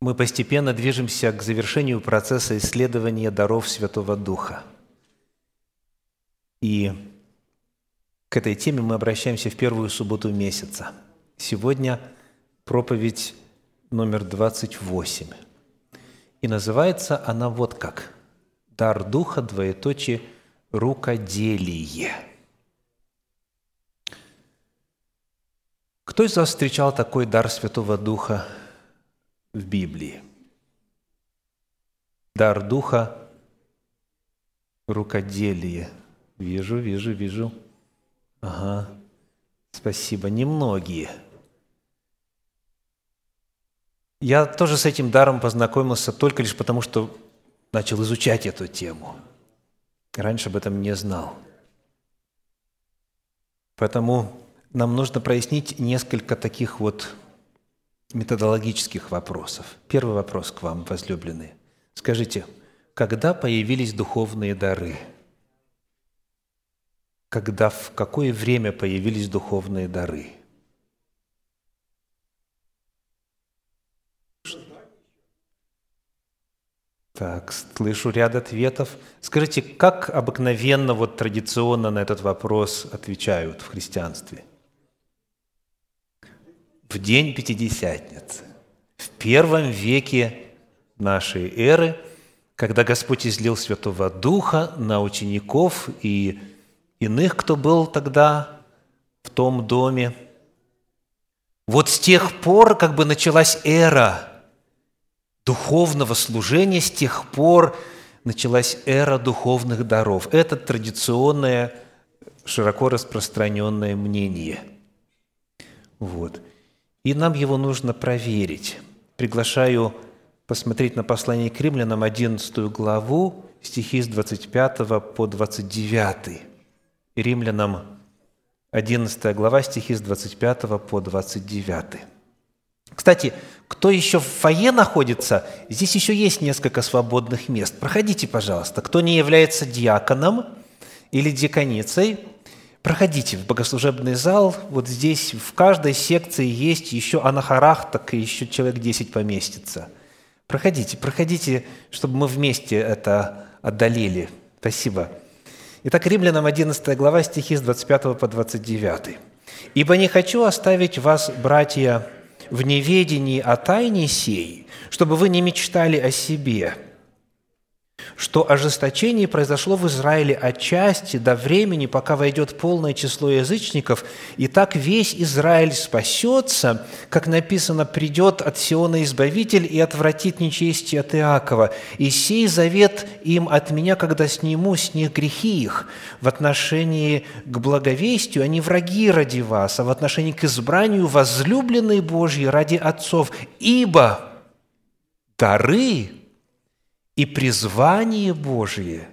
мы постепенно движемся к завершению процесса исследования даров Святого Духа. И к этой теме мы обращаемся в первую субботу месяца. Сегодня проповедь номер 28. И называется она вот как «Дар Духа, двоеточие, рукоделие». Кто из вас встречал такой дар Святого Духа в Библии? Дар Духа – рукоделие. Вижу, вижу, вижу. Ага, спасибо. Немногие. Я тоже с этим даром познакомился только лишь потому, что начал изучать эту тему. Раньше об этом не знал. Поэтому нам нужно прояснить несколько таких вот методологических вопросов. Первый вопрос к вам, возлюбленные. Скажите, когда появились духовные дары? Когда, в какое время появились духовные дары? Так, слышу ряд ответов. Скажите, как обыкновенно, вот традиционно на этот вопрос отвечают в христианстве? В день Пятидесятницы, в первом веке нашей эры, когда Господь излил Святого Духа на учеников и иных, кто был тогда в том доме. Вот с тех пор как бы началась эра духовного служения, с тех пор началась эра духовных даров. Это традиционное, широко распространенное мнение. Вот и нам его нужно проверить. Приглашаю посмотреть на послание к римлянам 11 главу, стихи с 25 по 29. Римлянам 11 глава, стихи с 25 по 29. Кстати, кто еще в фойе находится, здесь еще есть несколько свободных мест. Проходите, пожалуйста. Кто не является диаконом или диаконицей, Проходите в богослужебный зал, вот здесь в каждой секции есть еще анахарах, так и еще человек 10 поместится. Проходите, проходите, чтобы мы вместе это отдалили. Спасибо. Итак, Римлянам 11 глава, стихи с 25 по 29. «Ибо не хочу оставить вас, братья, в неведении о тайне сей, чтобы вы не мечтали о себе, что ожесточение произошло в Израиле отчасти до времени, пока войдет полное число язычников, и так весь Израиль спасется, как написано, придет от Сиона Избавитель и отвратит нечестие от Иакова. И сей завет им от меня, когда сниму с них грехи их. В отношении к благовестию они враги ради вас, а в отношении к избранию возлюбленные Божьи ради отцов. Ибо дары и призвание Божие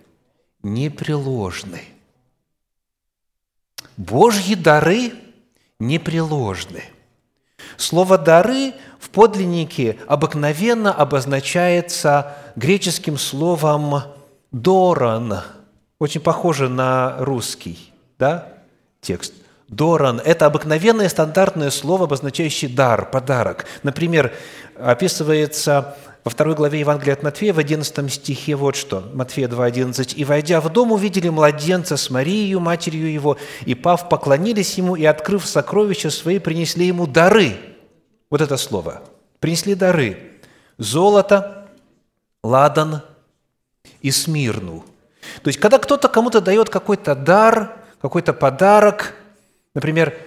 непреложны. Божьи дары непреложны. Слово «дары» в подлиннике обыкновенно обозначается греческим словом «доран», очень похоже на русский да, текст. Доран – это обыкновенное стандартное слово, обозначающее дар, подарок. Например, описывается во второй главе Евангелия от Матфея, в 11 стихе вот что, Матфея 2,11. «И, войдя в дом, увидели младенца с Марией, матерью его, и, пав, поклонились ему, и, открыв сокровища свои, принесли ему дары». Вот это слово. Принесли дары. Золото, ладан и смирну. То есть, когда кто-то кому-то дает какой-то дар, какой-то подарок, например,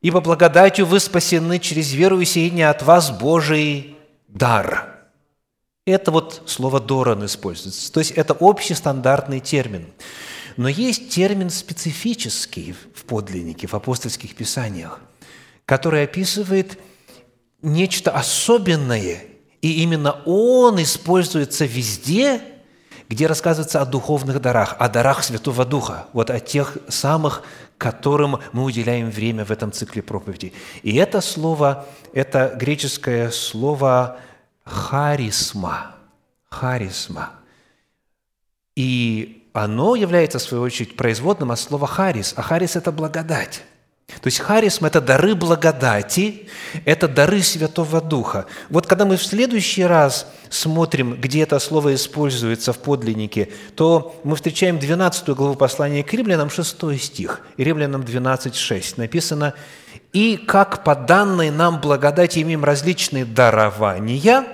«Ибо благодатью вы спасены через веру и сие от вас Божий дар». Это вот слово «доран» используется. То есть это общий стандартный термин. Но есть термин специфический в подлиннике, в апостольских писаниях, который описывает нечто особенное, и именно он используется везде, где рассказывается о духовных дарах, о дарах Святого Духа, вот о тех самых, которым мы уделяем время в этом цикле проповеди. И это слово, это греческое слово харисма. Харисма. И оно является, в свою очередь, производным от слова «харис». А «харис» – это благодать. То есть харисма – это дары благодати, это дары Святого Духа. Вот когда мы в следующий раз смотрим, где это слово используется в подлиннике, то мы встречаем 12 главу послания к римлянам, 6 стих, римлянам 12, 6. Написано, «И как по данной нам благодати имеем различные дарования»,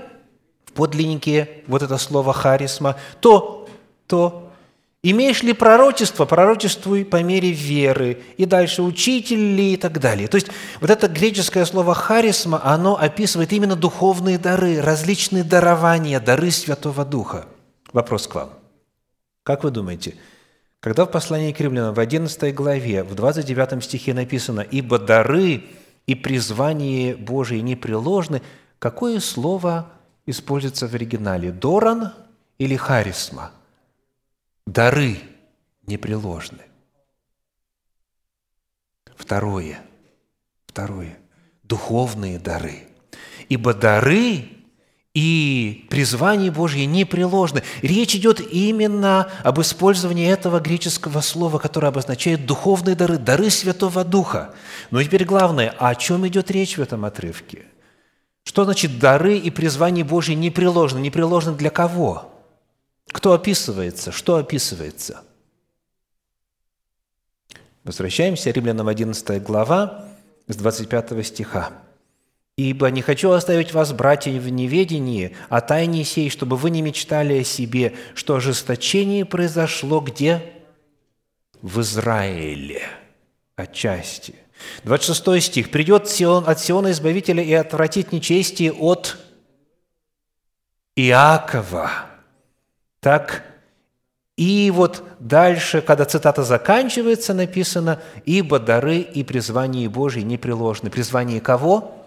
в подлиннике вот это слово «харисма», то, то Имеешь ли пророчество? Пророчествуй по мере веры. И дальше учитель ли и так далее. То есть вот это греческое слово «харисма», оно описывает именно духовные дары, различные дарования, дары Святого Духа. Вопрос к вам. Как вы думаете, когда в послании к римлянам в 11 главе, в 29 стихе написано «Ибо дары и призвание Божие непреложны», какое слово используется в оригинале? «Доран» или «харисма»? дары непреложны. Второе. Второе. Духовные дары. Ибо дары и призвание Божье непреложны. Речь идет именно об использовании этого греческого слова, которое обозначает духовные дары, дары Святого Духа. Но теперь главное, о чем идет речь в этом отрывке? Что значит дары и призвание Божье непреложны? Непреложны для кого? Кто описывается? Что описывается? Возвращаемся, Римлянам 11 глава, с 25 стиха. «Ибо не хочу оставить вас, братья, в неведении о тайне сей, чтобы вы не мечтали о себе, что ожесточение произошло где? В Израиле, отчасти». 26 стих. «Придет Сион, от Сиона Избавителя и отвратит нечестие от Иакова, так и вот дальше, когда цитата заканчивается, написано «Ибо дары и призвание Божие непреложны». Призвание кого?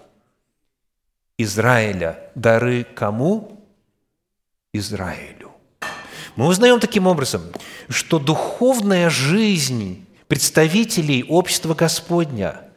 Израиля. Дары кому? Израилю. Мы узнаем таким образом, что духовная жизнь представителей общества Господня –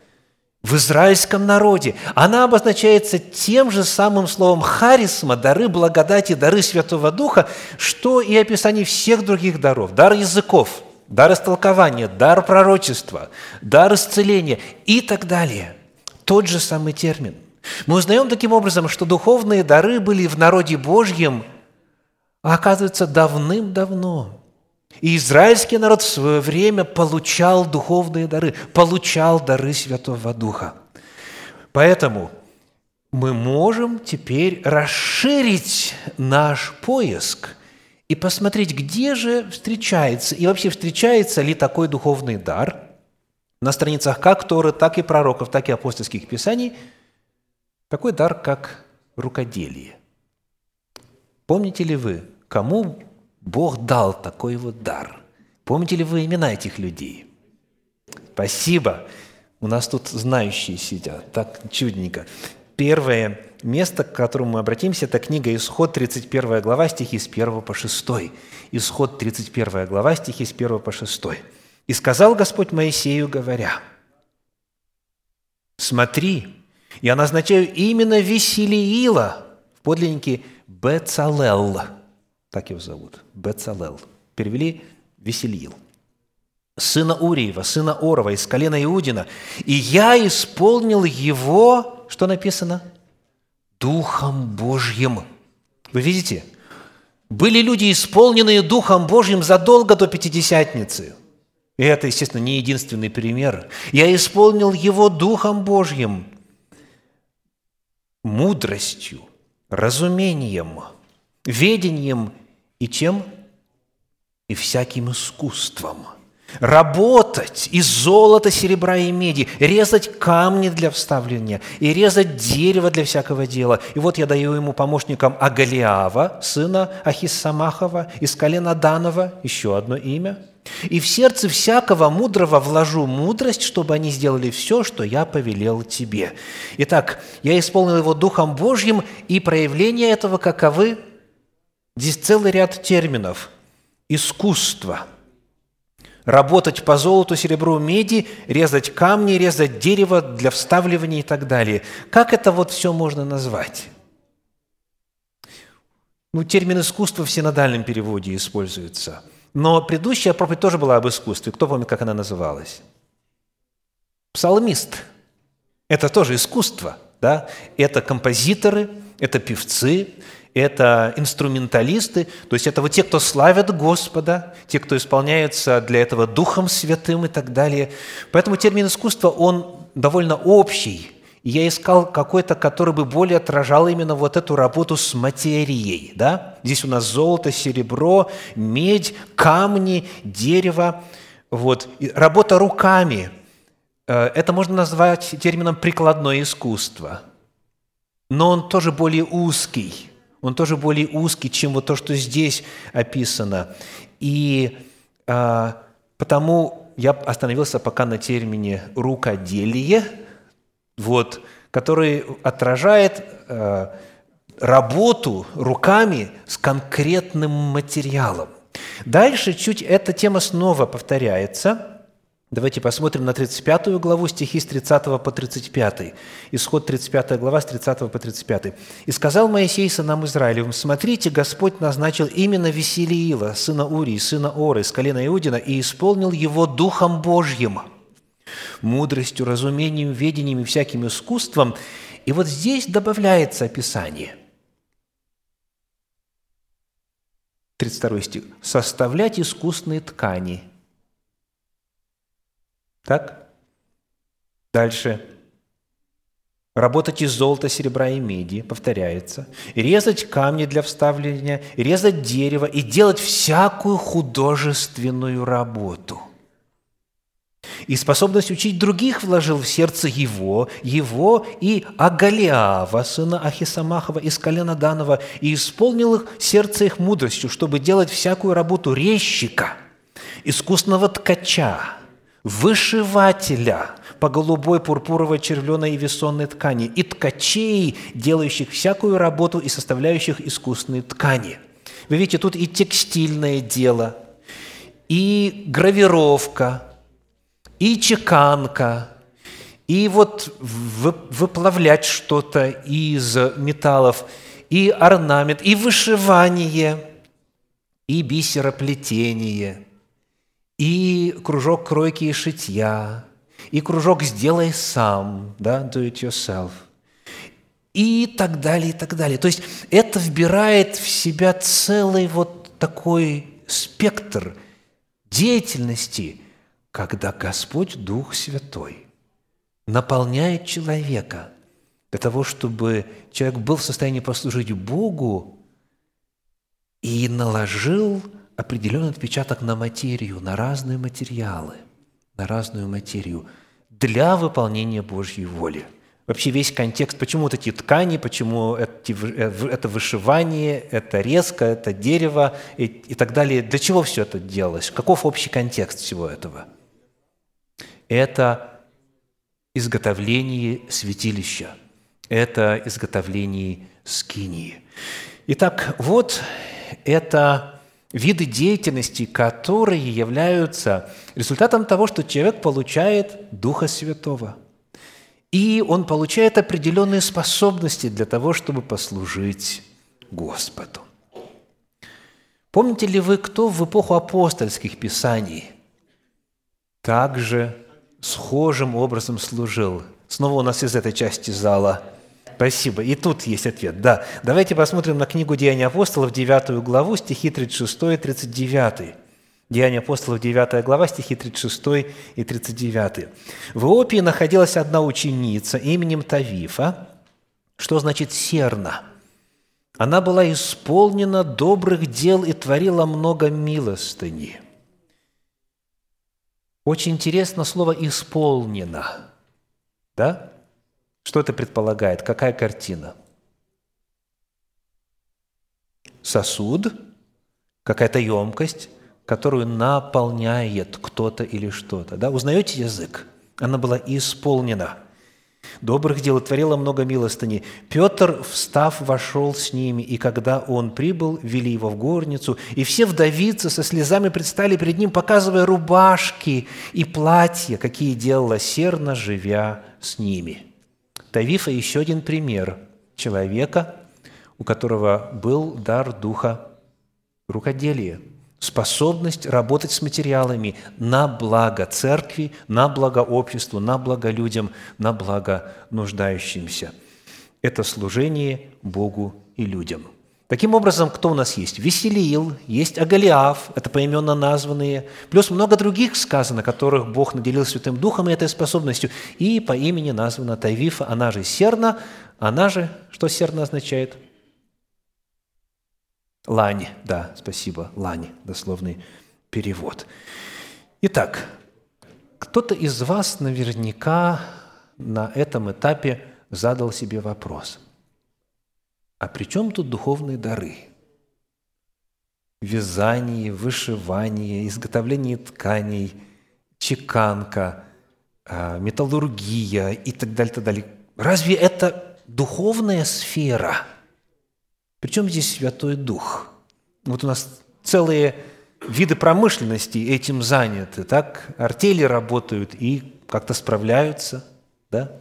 в израильском народе. Она обозначается тем же самым словом «харисма», дары благодати, дары Святого Духа, что и описание всех других даров. Дар языков, дар истолкования, дар пророчества, дар исцеления и так далее. Тот же самый термин. Мы узнаем таким образом, что духовные дары были в народе Божьем, а оказывается, давным-давно – и израильский народ в свое время получал духовные дары, получал дары Святого Духа. Поэтому мы можем теперь расширить наш поиск и посмотреть, где же встречается, и вообще встречается ли такой духовный дар на страницах как Торы, так и пророков, так и апостольских писаний, такой дар, как рукоделие. Помните ли вы, кому Бог дал такой вот дар. Помните ли вы имена этих людей? Спасибо. У нас тут знающие сидят. Так чудненько. Первое место, к которому мы обратимся, это книга «Исход», 31 глава, стихи с 1 по 6. Исход, 31 глава, стихи с 1 по 6. «И сказал Господь Моисею, говоря, «Смотри, я назначаю именно Веселиила, в подлиннике Бецалел, так его зовут, Бецалел. Перевели «Веселил». Сына Уриева, сына Орова, из колена Иудина. И я исполнил его, что написано? Духом Божьим. Вы видите? Были люди, исполненные Духом Божьим задолго до Пятидесятницы. И это, естественно, не единственный пример. Я исполнил его Духом Божьим, мудростью, разумением, ведением и чем? И всяким искусством. Работать из золота, серебра и меди, резать камни для вставления и резать дерево для всякого дела. И вот я даю ему помощникам Агалиава, сына Ахиссамахова, из колена Данова, еще одно имя. И в сердце всякого мудрого вложу мудрость, чтобы они сделали все, что я повелел тебе. Итак, я исполнил его Духом Божьим, и проявление этого каковы – Здесь целый ряд терминов. Искусство. Работать по золоту, серебру, меди, резать камни, резать дерево для вставливания и так далее. Как это вот все можно назвать? Ну, термин «искусство» в синодальном переводе используется. Но предыдущая проповедь тоже была об искусстве. Кто помнит, как она называлась? псалмист. Это тоже искусство, да? Это композиторы, это певцы, это инструменталисты, то есть это вот те, кто славят Господа, те, кто исполняются для этого Духом Святым и так далее. Поэтому термин искусство, он довольно общий. Я искал какой-то, который бы более отражал именно вот эту работу с материей. Да? Здесь у нас золото, серебро, медь, камни, дерево. Вот. И работа руками э, – это можно назвать термином «прикладное искусство». Но он тоже более узкий – он тоже более узкий, чем вот то, что здесь описано. И а, потому я остановился пока на термине «рукоделие», вот, который отражает а, работу руками с конкретным материалом. Дальше чуть эта тема снова повторяется – Давайте посмотрим на 35 главу, стихи с 30 по 35. Исход 35 глава с 30 по 35. «И сказал Моисей сынам Израилевым, смотрите, Господь назначил именно Веселиила, сына Урии, сына Оры, из колена Иудина, и исполнил его Духом Божьим, мудростью, разумением, ведением и всяким искусством». И вот здесь добавляется описание. 32 стих. «Составлять искусные ткани – так? Дальше. Работать из золота, серебра и меди, повторяется. Резать камни для вставления, резать дерево и делать всякую художественную работу. И способность учить других вложил в сердце его, его и Агалиава, сына Ахисамахова из колена Данова, и исполнил их сердце их мудростью, чтобы делать всякую работу резчика, искусного ткача, вышивателя по голубой, пурпуровой, червленой и весонной ткани, и ткачей, делающих всякую работу и составляющих искусные ткани. Вы видите, тут и текстильное дело, и гравировка, и чеканка, и вот выплавлять что-то из металлов, и орнамент, и вышивание, и бисероплетение – и кружок кройки и шитья, и кружок «сделай сам», да, «do it yourself», и так далее, и так далее. То есть это вбирает в себя целый вот такой спектр деятельности, когда Господь Дух Святой наполняет человека для того, чтобы человек был в состоянии послужить Богу и наложил определенный отпечаток на материю, на разные материалы, на разную материю для выполнения Божьей воли. Вообще весь контекст, почему вот эти ткани, почему э, это вышивание, это резко, это дерево и, и так далее. Для чего все это делалось? Каков общий контекст всего этого? Это изготовление святилища, это изготовление скинии. Итак, вот это виды деятельности, которые являются результатом того, что человек получает Духа Святого. И он получает определенные способности для того, чтобы послужить Господу. Помните ли вы, кто в эпоху апостольских писаний также схожим образом служил? Снова у нас из этой части зала – Спасибо. И тут есть ответ. Да. Давайте посмотрим на книгу «Деяния апостолов», 9 главу, стихи 36 и 39. Деяния апостолов, 9 глава, стихи 36 и 39. В Иопии находилась одна ученица именем Тавифа, что значит «серна». Она была исполнена добрых дел и творила много милостыни. Очень интересно слово «исполнено». Да? Что это предполагает? Какая картина? Сосуд, какая-то емкость, которую наполняет кто-то или что-то. Да? Узнаете язык? Она была исполнена. Добрых дел творила много милостыни. Петр, встав, вошел с ними, и когда он прибыл, вели его в горницу, и все вдовицы со слезами предстали перед ним, показывая рубашки и платья, какие делала серна, живя с ними. Тавифа – еще один пример человека, у которого был дар духа рукоделия, способность работать с материалами на благо церкви, на благо обществу, на благо людям, на благо нуждающимся. Это служение Богу и людям. Таким образом, кто у нас есть? Веселиил, есть Агалиав, это поименно названные, плюс много других сказано, которых Бог наделил Святым Духом и этой способностью. И по имени названа Тайвифа, она же Серна, она же, что Серна означает? Лань, да, спасибо, лань, дословный перевод. Итак, кто-то из вас наверняка на этом этапе задал себе вопрос. А при чем тут духовные дары? Вязание, вышивание, изготовление тканей, чеканка, а, металлургия и так далее, так далее. Разве это духовная сфера – причем здесь Святой Дух? Вот у нас целые виды промышленности этим заняты, так? Артели работают и как-то справляются, да?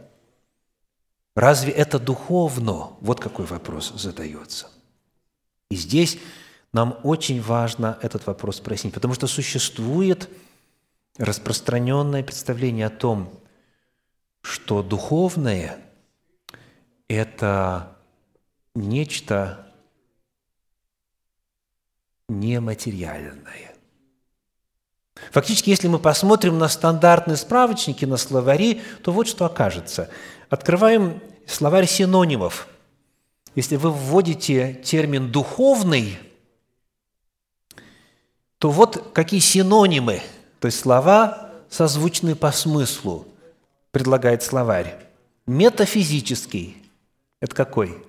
Разве это духовно? Вот какой вопрос задается. И здесь нам очень важно этот вопрос прояснить, потому что существует распространенное представление о том, что духовное – это нечто нематериальное. Фактически, если мы посмотрим на стандартные справочники, на словари, то вот что окажется. Открываем словарь синонимов. Если вы вводите термин «духовный», то вот какие синонимы, то есть слова, созвучные по смыслу, предлагает словарь. Метафизический – это какой?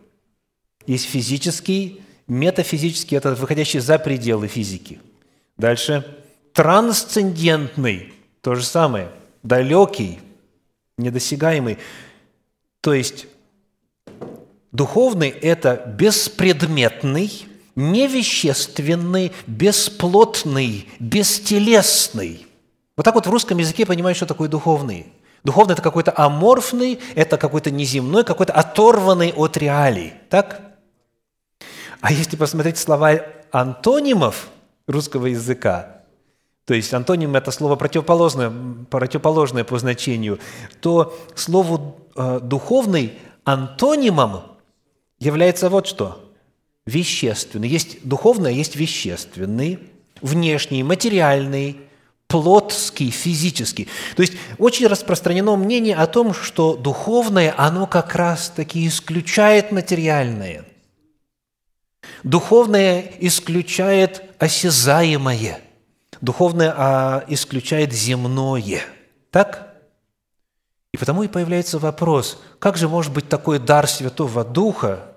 Есть физический, Метафизический – это выходящий за пределы физики. Дальше. Трансцендентный – то же самое. Далекий, недосягаемый. То есть духовный – это беспредметный, невещественный, бесплотный, бестелесный. Вот так вот в русском языке понимаешь, что такое духовный. Духовный – это какой-то аморфный, это какой-то неземной, какой-то оторванный от реалий. Так? А если посмотреть слова антонимов русского языка, то есть антоним – это слово противоположное, противоположное по значению, то слову э, «духовный» антонимом является вот что – вещественный. Есть духовное, есть вещественный, внешний, материальный, плотский, физический. То есть очень распространено мнение о том, что духовное, оно как раз-таки исключает материальное – Духовное исключает осязаемое, духовное а, исключает земное. Так? И потому и появляется вопрос, как же может быть такой дар Святого Духа,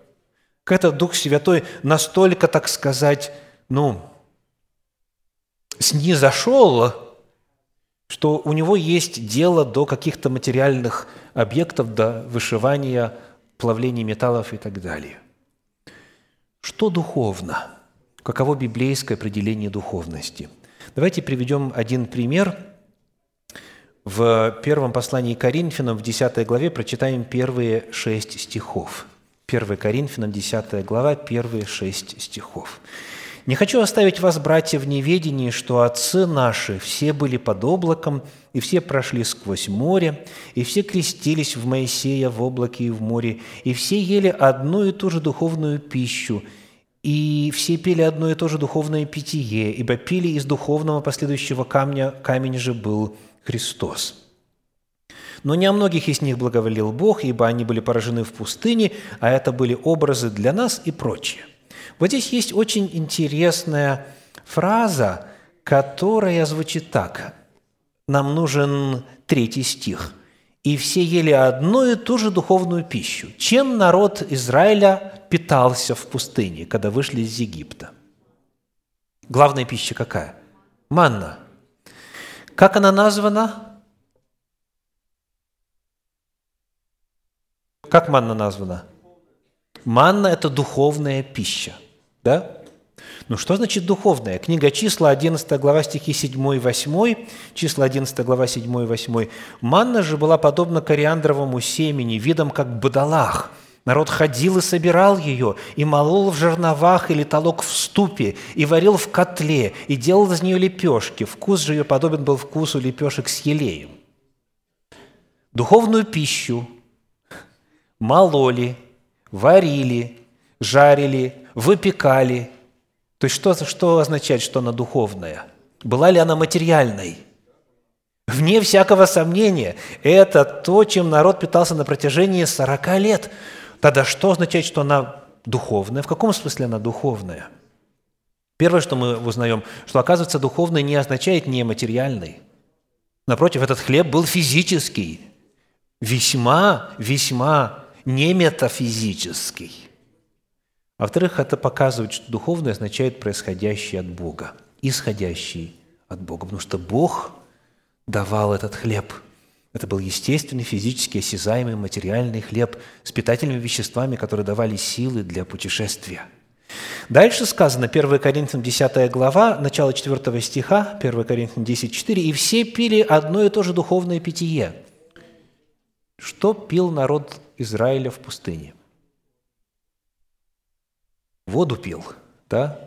как этот Дух Святой настолько, так сказать, ну, снизошел, что у него есть дело до каких-то материальных объектов, до вышивания, плавления металлов и так далее – что духовно? Каково библейское определение духовности? Давайте приведем один пример. В первом послании Коринфянам, в 10 главе, прочитаем первые шесть стихов. 1 Коринфянам, 10 глава, первые шесть стихов. Не хочу оставить вас, братья, в неведении, что отцы наши все были под облаком, и все прошли сквозь море, и все крестились в Моисея в облаке и в море, и все ели одну и ту же духовную пищу, и все пили одно и то же духовное питье, ибо пили из духовного последующего камня, камень же был Христос. Но не о многих из них благоволил Бог, ибо они были поражены в пустыне, а это были образы для нас и прочее – вот здесь есть очень интересная фраза, которая звучит так. Нам нужен третий стих. «И все ели одну и ту же духовную пищу». Чем народ Израиля питался в пустыне, когда вышли из Египта? Главная пища какая? Манна. Как она названа? Как манна названа? Манна – это духовная пища – да? Ну что значит духовная? Книга числа, 11 глава, стихи 7 и 8, числа 11 глава, 7 и 8. «Манна же была подобна кориандровому семени, видом как бадалах, Народ ходил и собирал ее, и молол в жерновах или толок в ступе, и варил в котле, и делал из нее лепешки. Вкус же ее подобен был вкусу лепешек с елеем. Духовную пищу мололи, варили, жарили, выпекали. То есть что, что означает, что она духовная? Была ли она материальной? Вне всякого сомнения, это то, чем народ питался на протяжении 40 лет – Тогда что означает, что она духовная? В каком смысле она духовная? Первое, что мы узнаем, что, оказывается, духовный не означает нематериальный. Напротив, этот хлеб был физический, весьма, весьма не метафизический. Во-вторых, это показывает, что духовное означает происходящее от Бога, исходящий от Бога, потому что Бог давал этот хлеб – это был естественный, физически осязаемый, материальный хлеб с питательными веществами, которые давали силы для путешествия. Дальше сказано, 1 Коринфянам 10 глава, начало 4 стиха, 1 Коринфянам 10, 4, «И все пили одно и то же духовное питье». Что пил народ Израиля в пустыне? Воду пил, да?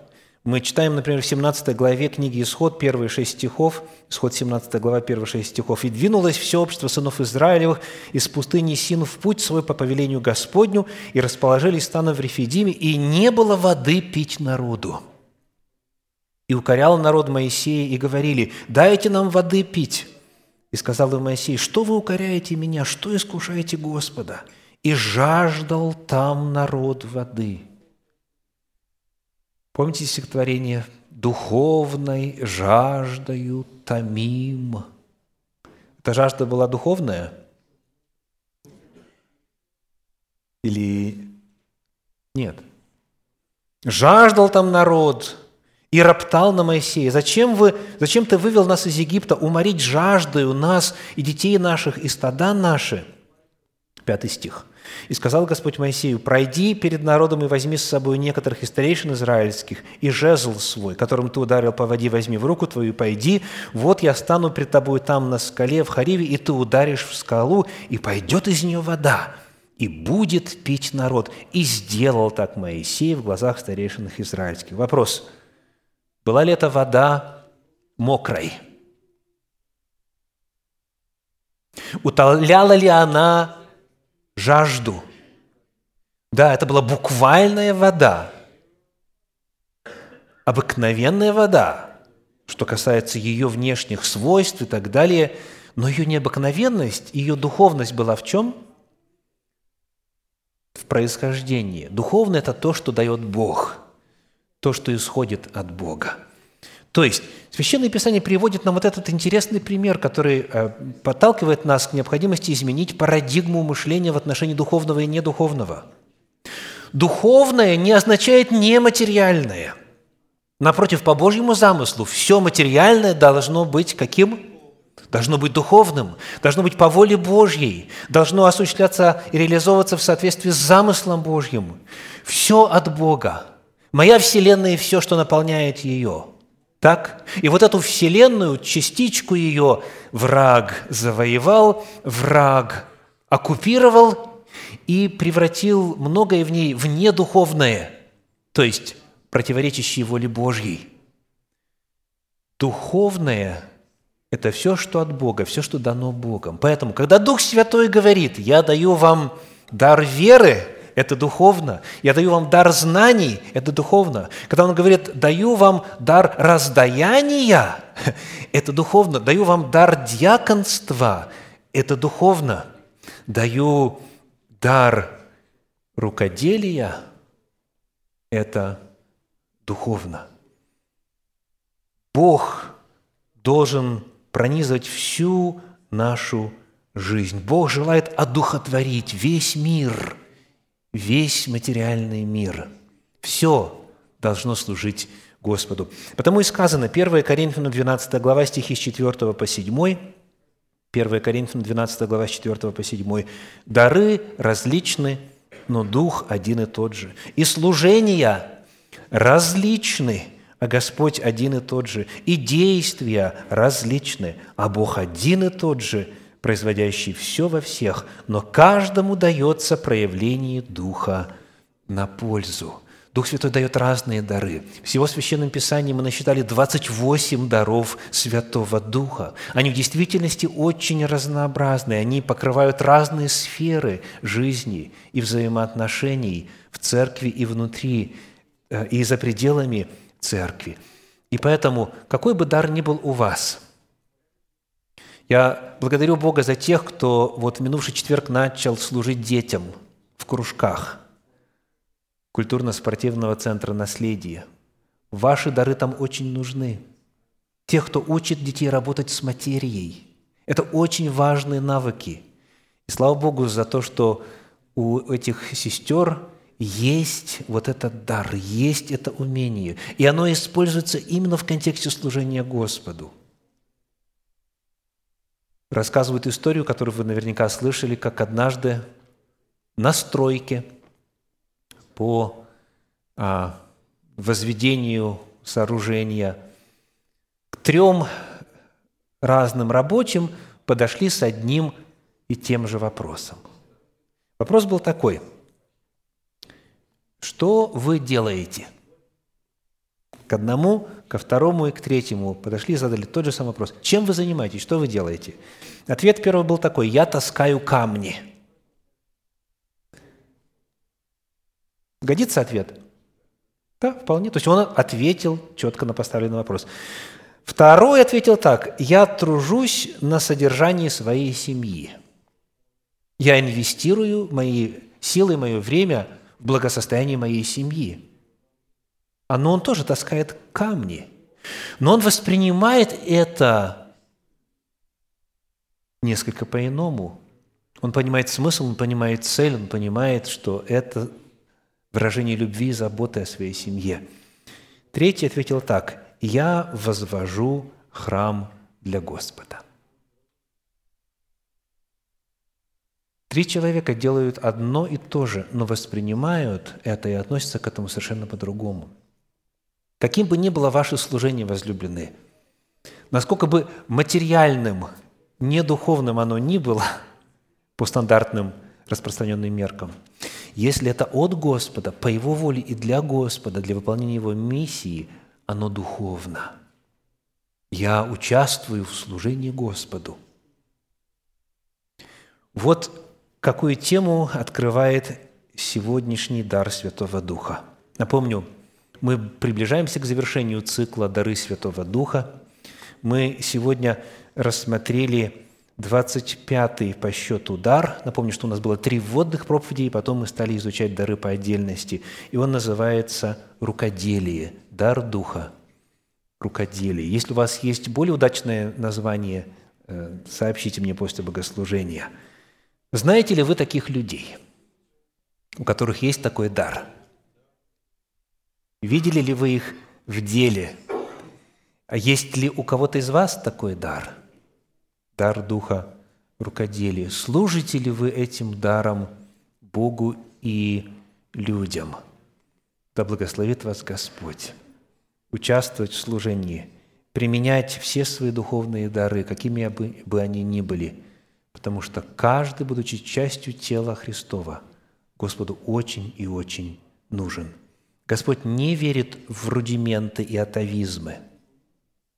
Мы читаем, например, в 17 главе книги «Исход», первые шесть стихов, Исход 17 глава, первые шесть стихов. «И двинулось все общество сынов Израилевых из пустыни Сину в путь свой по повелению Господню, и расположились станом в Рефидиме, и не было воды пить народу. И укорял народ Моисея, и говорили, дайте нам воды пить. И сказал им Моисей, что вы укоряете меня, что искушаете Господа? И жаждал там народ воды». Помните стихотворение «Духовной жаждою томим». Эта жажда была духовная? Или нет? Жаждал там народ и роптал на Моисея. Зачем, вы, зачем ты вывел нас из Египта уморить жаждою нас и детей наших, и стада наши? Пятый стих. И сказал Господь Моисею, «Пройди перед народом и возьми с собой некоторых из старейшин израильских, и жезл свой, которым ты ударил по воде, возьми в руку твою, и пойди. Вот я стану пред тобой там на скале в Хариве, и ты ударишь в скалу, и пойдет из нее вода, и будет пить народ». И сделал так Моисей в глазах старейшин израильских. Вопрос. Была ли эта вода мокрой? Утоляла ли она жажду. Да, это была буквальная вода, обыкновенная вода, что касается ее внешних свойств и так далее, но ее необыкновенность, ее духовность была в чем? В происхождении. Духовное – это то, что дает Бог, то, что исходит от Бога. То есть Священное Писание приводит нам вот этот интересный пример, который э, подталкивает нас к необходимости изменить парадигму мышления в отношении духовного и недуховного. Духовное не означает нематериальное. Напротив, по Божьему замыслу, все материальное должно быть каким? Должно быть духовным, должно быть по воле Божьей, должно осуществляться и реализовываться в соответствии с замыслом Божьим. Все от Бога. Моя Вселенная и все, что наполняет ее – так? И вот эту вселенную, частичку ее враг завоевал, враг оккупировал и превратил многое в ней в недуховное, то есть противоречащее воле Божьей. Духовное – это все, что от Бога, все, что дано Богом. Поэтому, когда Дух Святой говорит, «Я даю вам дар веры», это духовно. Я даю вам дар знаний, это духовно. Когда он говорит, даю вам дар раздаяния, это духовно. Даю вам дар дьяконства, это духовно. Даю дар рукоделия, это духовно. Бог должен пронизывать всю нашу жизнь. Бог желает одухотворить весь мир – весь материальный мир. Все должно служить Господу. Потому и сказано, 1 Коринфянам 12 глава, стихи с 4 по 7, 1 Коринфянам 12 глава, с 4 по 7, «Дары различны, но Дух один и тот же. И служения различны, а Господь один и тот же. И действия различны, а Бог один и тот же производящий все во всех, но каждому дается проявление Духа на пользу. Дух Святой дает разные дары. Всего в Священном Писании мы насчитали 28 даров Святого Духа. Они в действительности очень разнообразны. Они покрывают разные сферы жизни и взаимоотношений в церкви и внутри, э, и за пределами церкви. И поэтому, какой бы дар ни был у вас, я благодарю Бога за тех, кто вот в минувший четверг начал служить детям в кружках – культурно-спортивного центра «Наследие». Ваши дары там очень нужны. Тех, кто учит детей работать с материей. Это очень важные навыки. И слава Богу за то, что у этих сестер есть вот этот дар, есть это умение. И оно используется именно в контексте служения Господу. Рассказывают историю, которую вы наверняка слышали, как однажды на стройке – по а, возведению сооружения. К трем разным рабочим подошли с одним и тем же вопросом. Вопрос был такой. Что вы делаете? К одному, ко второму и к третьему подошли и задали тот же самый вопрос. Чем вы занимаетесь? Что вы делаете? Ответ первого был такой. Я таскаю камни – Годится ответ? Да, вполне. То есть он ответил четко на поставленный вопрос. Второй ответил так. «Я тружусь на содержании своей семьи. Я инвестирую мои силы, мое время в благосостояние моей семьи». А но он тоже таскает камни. Но он воспринимает это несколько по-иному. Он понимает смысл, он понимает цель, он понимает, что это выражение любви и заботы о своей семье. Третий ответил так. «Я возвожу храм для Господа». Три человека делают одно и то же, но воспринимают это и относятся к этому совершенно по-другому. Каким бы ни было ваше служение, возлюбленные, насколько бы материальным, не духовным оно ни было по стандартным распространенным меркам – если это от Господа, по Его воле и для Господа, для выполнения Его миссии, оно духовно. Я участвую в служении Господу. Вот какую тему открывает сегодняшний дар Святого Духа. Напомню, мы приближаемся к завершению цикла «Дары Святого Духа». Мы сегодня рассмотрели 25-й по счету дар. Напомню, что у нас было три вводных проповеди, и потом мы стали изучать дары по отдельности. И он называется «Рукоделие», дар Духа, рукоделие. Если у вас есть более удачное название, э, сообщите мне после богослужения. Знаете ли вы таких людей, у которых есть такой дар? Видели ли вы их в деле? А есть ли у кого-то из вас такой дар – дар Духа рукоделия. Служите ли вы этим даром Богу и людям? Да благословит вас Господь. Участвовать в служении, применять все свои духовные дары, какими бы, они ни были, потому что каждый, будучи частью тела Христова, Господу очень и очень нужен. Господь не верит в рудименты и атовизмы.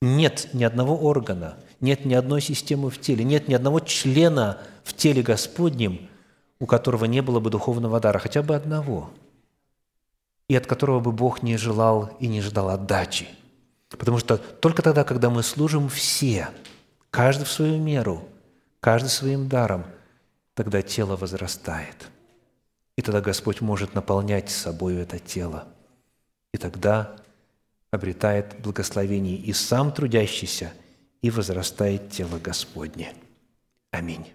Нет ни одного органа – нет ни одной системы в теле, нет ни одного члена в теле Господнем, у которого не было бы духовного дара, хотя бы одного, и от которого бы Бог не желал и не ждал отдачи. Потому что только тогда, когда мы служим все, каждый в свою меру, каждый своим даром, тогда тело возрастает. И тогда Господь может наполнять собой это тело. И тогда обретает благословение и сам трудящийся – и возрастает тело Господне. Аминь.